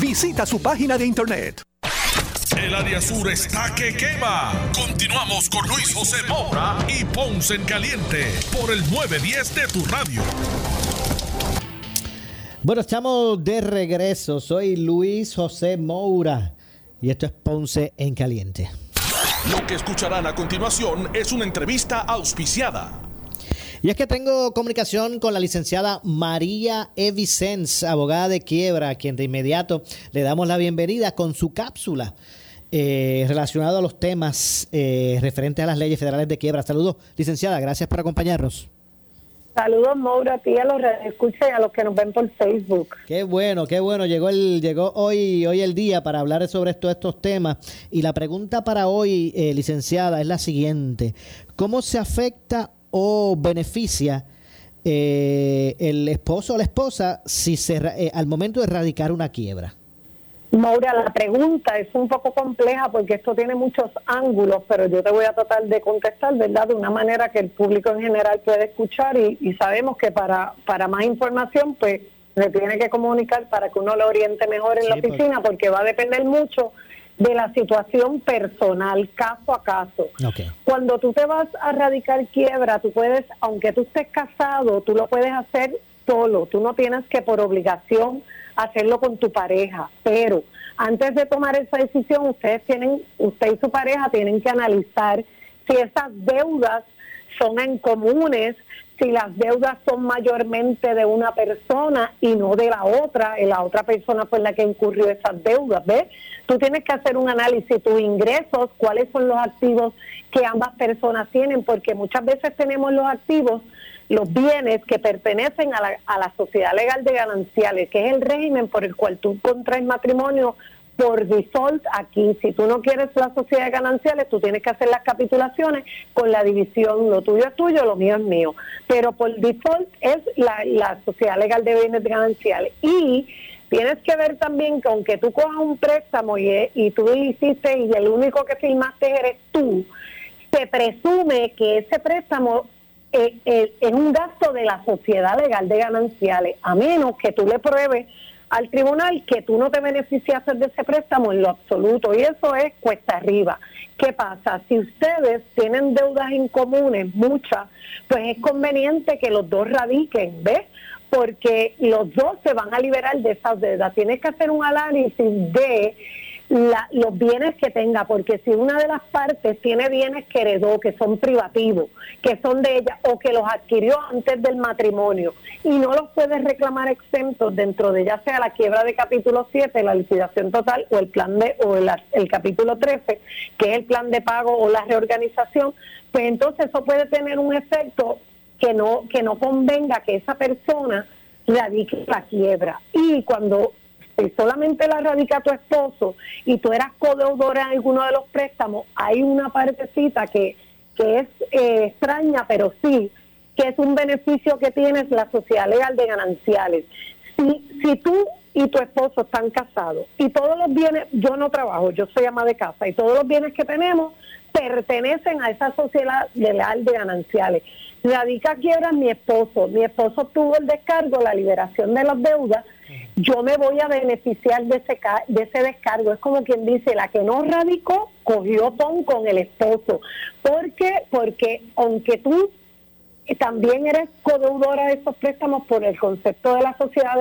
Visita su página de internet. El área sur está que quema. Continuamos con Luis José Moura y Ponce en Caliente por el 910 de tu radio. Bueno, estamos de regreso. Soy Luis José Moura y esto es Ponce en Caliente. Lo que escucharán a continuación es una entrevista auspiciada. Y es que tengo comunicación con la licenciada María Evicens, abogada de quiebra, a quien de inmediato le damos la bienvenida con su cápsula eh, relacionada a los temas eh, referentes a las leyes federales de quiebra. Saludos, licenciada, gracias por acompañarnos. Saludos, Maura, a ti a los escucha y a los que nos ven por Facebook. Qué bueno, qué bueno. Llegó el llegó hoy hoy el día para hablar sobre todos estos temas. Y la pregunta para hoy, eh, licenciada, es la siguiente. ¿Cómo se afecta o beneficia eh, el esposo o la esposa si se, eh, al momento de erradicar una quiebra? Maura, la pregunta es un poco compleja porque esto tiene muchos ángulos, pero yo te voy a tratar de contestar, ¿verdad? De una manera que el público en general puede escuchar y, sabemos que para, para más información, pues se tiene que comunicar para que uno lo oriente mejor en la pues. oficina porque va a depender mucho de la situación personal, caso a caso. Cuando tú te vas a radicar quiebra, tú puedes, aunque tú estés casado, tú lo puedes hacer solo, tú no tienes que por obligación hacerlo con tu pareja, pero antes de tomar esa decisión, ustedes tienen, usted y su pareja tienen que analizar si esas deudas son en comunes, si las deudas son mayormente de una persona y no de la otra, la otra persona fue la que incurrió esas deudas, ¿ves? Tú tienes que hacer un análisis, tus ingresos, cuáles son los activos que ambas personas tienen, porque muchas veces tenemos los activos, los bienes que pertenecen a la, a la sociedad legal de gananciales, que es el régimen por el cual tú contraes matrimonio por default aquí, si tú no quieres la sociedad de gananciales, tú tienes que hacer las capitulaciones con la división, lo tuyo es tuyo, lo mío es mío. Pero por default es la, la sociedad legal de bienes gananciales. Y tienes que ver también que aunque tú cojas un préstamo y, y tú hiciste y el único que firmaste eres tú, se presume que ese préstamo eh, eh, es un gasto de la sociedad legal de gananciales, a menos que tú le pruebes al tribunal que tú no te beneficiaste de ese préstamo en lo absoluto y eso es cuesta arriba. ¿Qué pasa? Si ustedes tienen deudas en comunes, muchas, pues es conveniente que los dos radiquen, ¿ves? Porque los dos se van a liberar de esas deudas. Tienes que hacer un análisis de la, los bienes que tenga, porque si una de las partes tiene bienes que heredó, que son privativos, que son de ella o que los adquirió antes del matrimonio y no los puedes reclamar exentos dentro de ya sea la quiebra de capítulo 7, la liquidación total o el plan de o el, el capítulo 13, que es el plan de pago o la reorganización, pues entonces eso puede tener un efecto que no que no convenga que esa persona radique la quiebra. Y cuando solamente la radica tu esposo y tú eras codeudora en alguno de los préstamos, hay una partecita que, que es eh, extraña, pero sí, que es un beneficio que tienes la sociedad legal de gananciales. Si, si tú y tu esposo están casados y todos los bienes, yo no trabajo, yo soy ama de casa y todos los bienes que tenemos pertenecen a esa sociedad legal de gananciales. Radica quiebra mi esposo, mi esposo obtuvo el descargo, la liberación de las deudas, yo me voy a beneficiar de ese, de ese descargo. Es como quien dice, la que no radicó, cogió pon con el esposo. ¿Por qué? Porque aunque tú también eres codeudora de esos préstamos por el concepto de la sociedad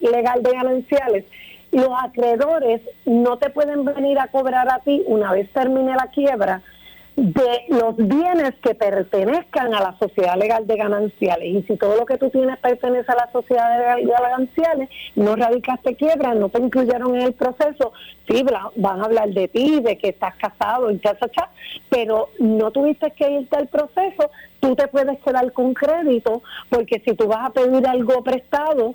legal de gananciales, los acreedores no te pueden venir a cobrar a ti una vez termine la quiebra de los bienes que pertenezcan a la sociedad legal de gananciales. Y si todo lo que tú tienes pertenece a la sociedad legal de gananciales, no radicaste quiebra, no te incluyeron en el proceso, sí, van a hablar de ti, de que estás casado y cha, cha, pero no tuviste que irte al proceso, tú te puedes quedar con crédito, porque si tú vas a pedir algo prestado,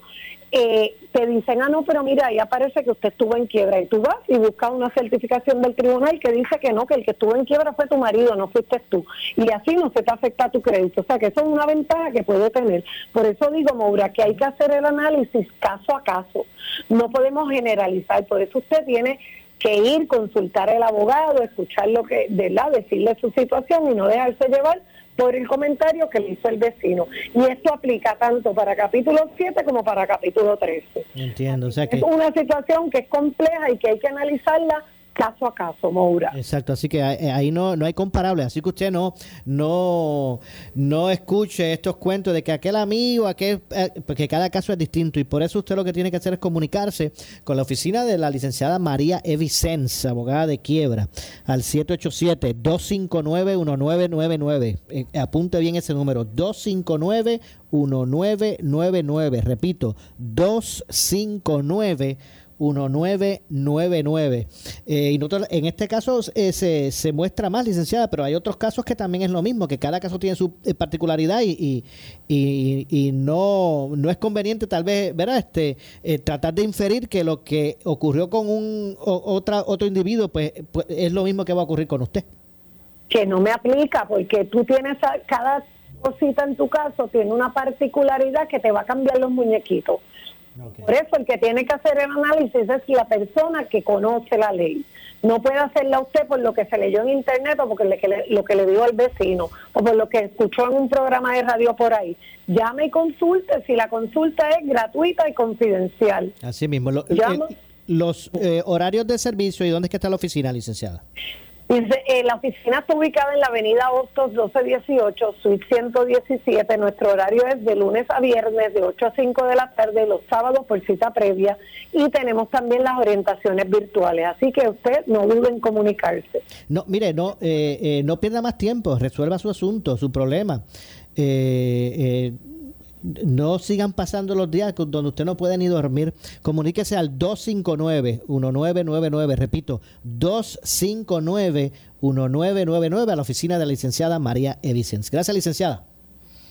eh, te dicen, ah, no, pero mira, ahí aparece que usted estuvo en quiebra. Y tú vas y buscas una certificación del tribunal que dice que no, que el que estuvo en quiebra fue tu marido, no fuiste tú. Y así no se te afecta tu crédito. O sea, que eso es una ventaja que puede tener. Por eso digo, Maura, que hay que hacer el análisis caso a caso. No podemos generalizar. Por eso usted tiene que ir, consultar al abogado, escuchar lo que, de la, decirle su situación y no dejarse llevar por el comentario que le hizo el vecino. Y esto aplica tanto para capítulo 7 como para capítulo 13. Entiendo, o sea que... Es una situación que es compleja y que hay que analizarla caso a caso, Moura. Exacto, así que ahí no, no hay comparable, así que usted no, no, no escuche estos cuentos de que aquel amigo, aquel, eh, porque cada caso es distinto y por eso usted lo que tiene que hacer es comunicarse con la oficina de la licenciada María Evicens, abogada de quiebra, al 787-259-1999. Eh, apunte bien ese número, 259 1999 repito, 259 1999. Eh, y en este caso eh, se, se, muestra más, licenciada, pero hay otros casos que también es lo mismo, que cada caso tiene su eh, particularidad y, y, y, no, no es conveniente tal vez, ¿verdad? Este, eh, tratar de inferir que lo que ocurrió con un otra, otro individuo, pues, pues, es lo mismo que va a ocurrir con usted. Que no me aplica, porque tú tienes cada cosita en tu caso, tiene una particularidad que te va a cambiar los muñequitos. Por eso el que tiene que hacer el análisis es la persona que conoce la ley. No puede hacerla usted por lo que se leyó en internet o por lo que le dio al vecino o por lo que escuchó en un programa de radio por ahí. Llame y consulte si la consulta es gratuita y confidencial. Así mismo. los eh, horarios de servicio y dónde es que está la oficina, licenciada. Eh, la oficina está ubicada en la avenida Hostos 1218, suite 117. Nuestro horario es de lunes a viernes de 8 a 5 de la tarde, los sábados por cita previa y tenemos también las orientaciones virtuales. Así que usted no dude en comunicarse. No, mire, no, eh, eh, no pierda más tiempo, resuelva su asunto, su problema. Eh, no sigan pasando los días donde usted no puede ni dormir. Comuníquese al 259-1999. Repito, 259-1999 a la oficina de la licenciada María Evicens. Gracias, licenciada.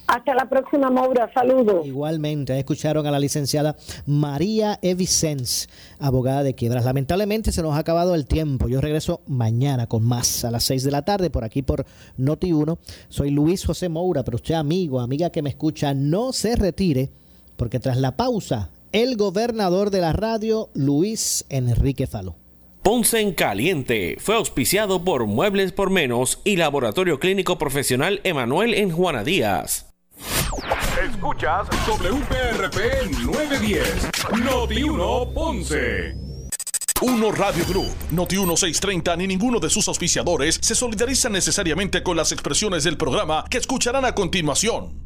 Hasta la próxima, Maura. Saludos. Igualmente, escucharon a la licenciada María Evicens, abogada de quiebras. Lamentablemente se nos ha acabado el tiempo. Yo regreso mañana con más a las 6 de la tarde por aquí por Noti1. Soy Luis José Moura, pero usted amigo, amiga que me escucha, no se retire porque tras la pausa, el gobernador de la radio, Luis Enrique Faló. Ponce en Caliente fue auspiciado por Muebles por Menos y Laboratorio Clínico Profesional Emanuel en Juana Díaz. Escuchas WPRP 910, Noti 1 Ponce. Uno Radio Group, Noti 1630 ni ninguno de sus auspiciadores se solidarizan necesariamente con las expresiones del programa que escucharán a continuación.